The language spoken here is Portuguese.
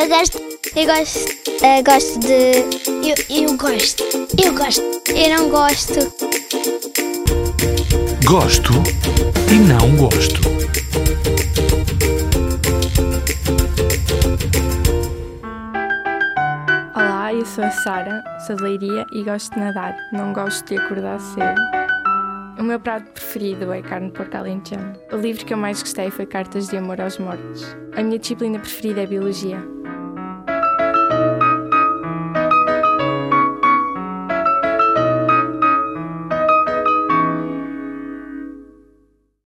Eu gosto. Eu gosto. Eu gosto de. Eu, eu gosto. Eu gosto. Eu não gosto. Gosto e não gosto. Olá, eu sou a Sara, sou de Leiria e gosto de nadar. Não gosto de acordar cedo. O meu prato preferido é carne de porco alentejano. O livro que eu mais gostei foi Cartas de Amor aos Mortos. A minha disciplina preferida é Biologia.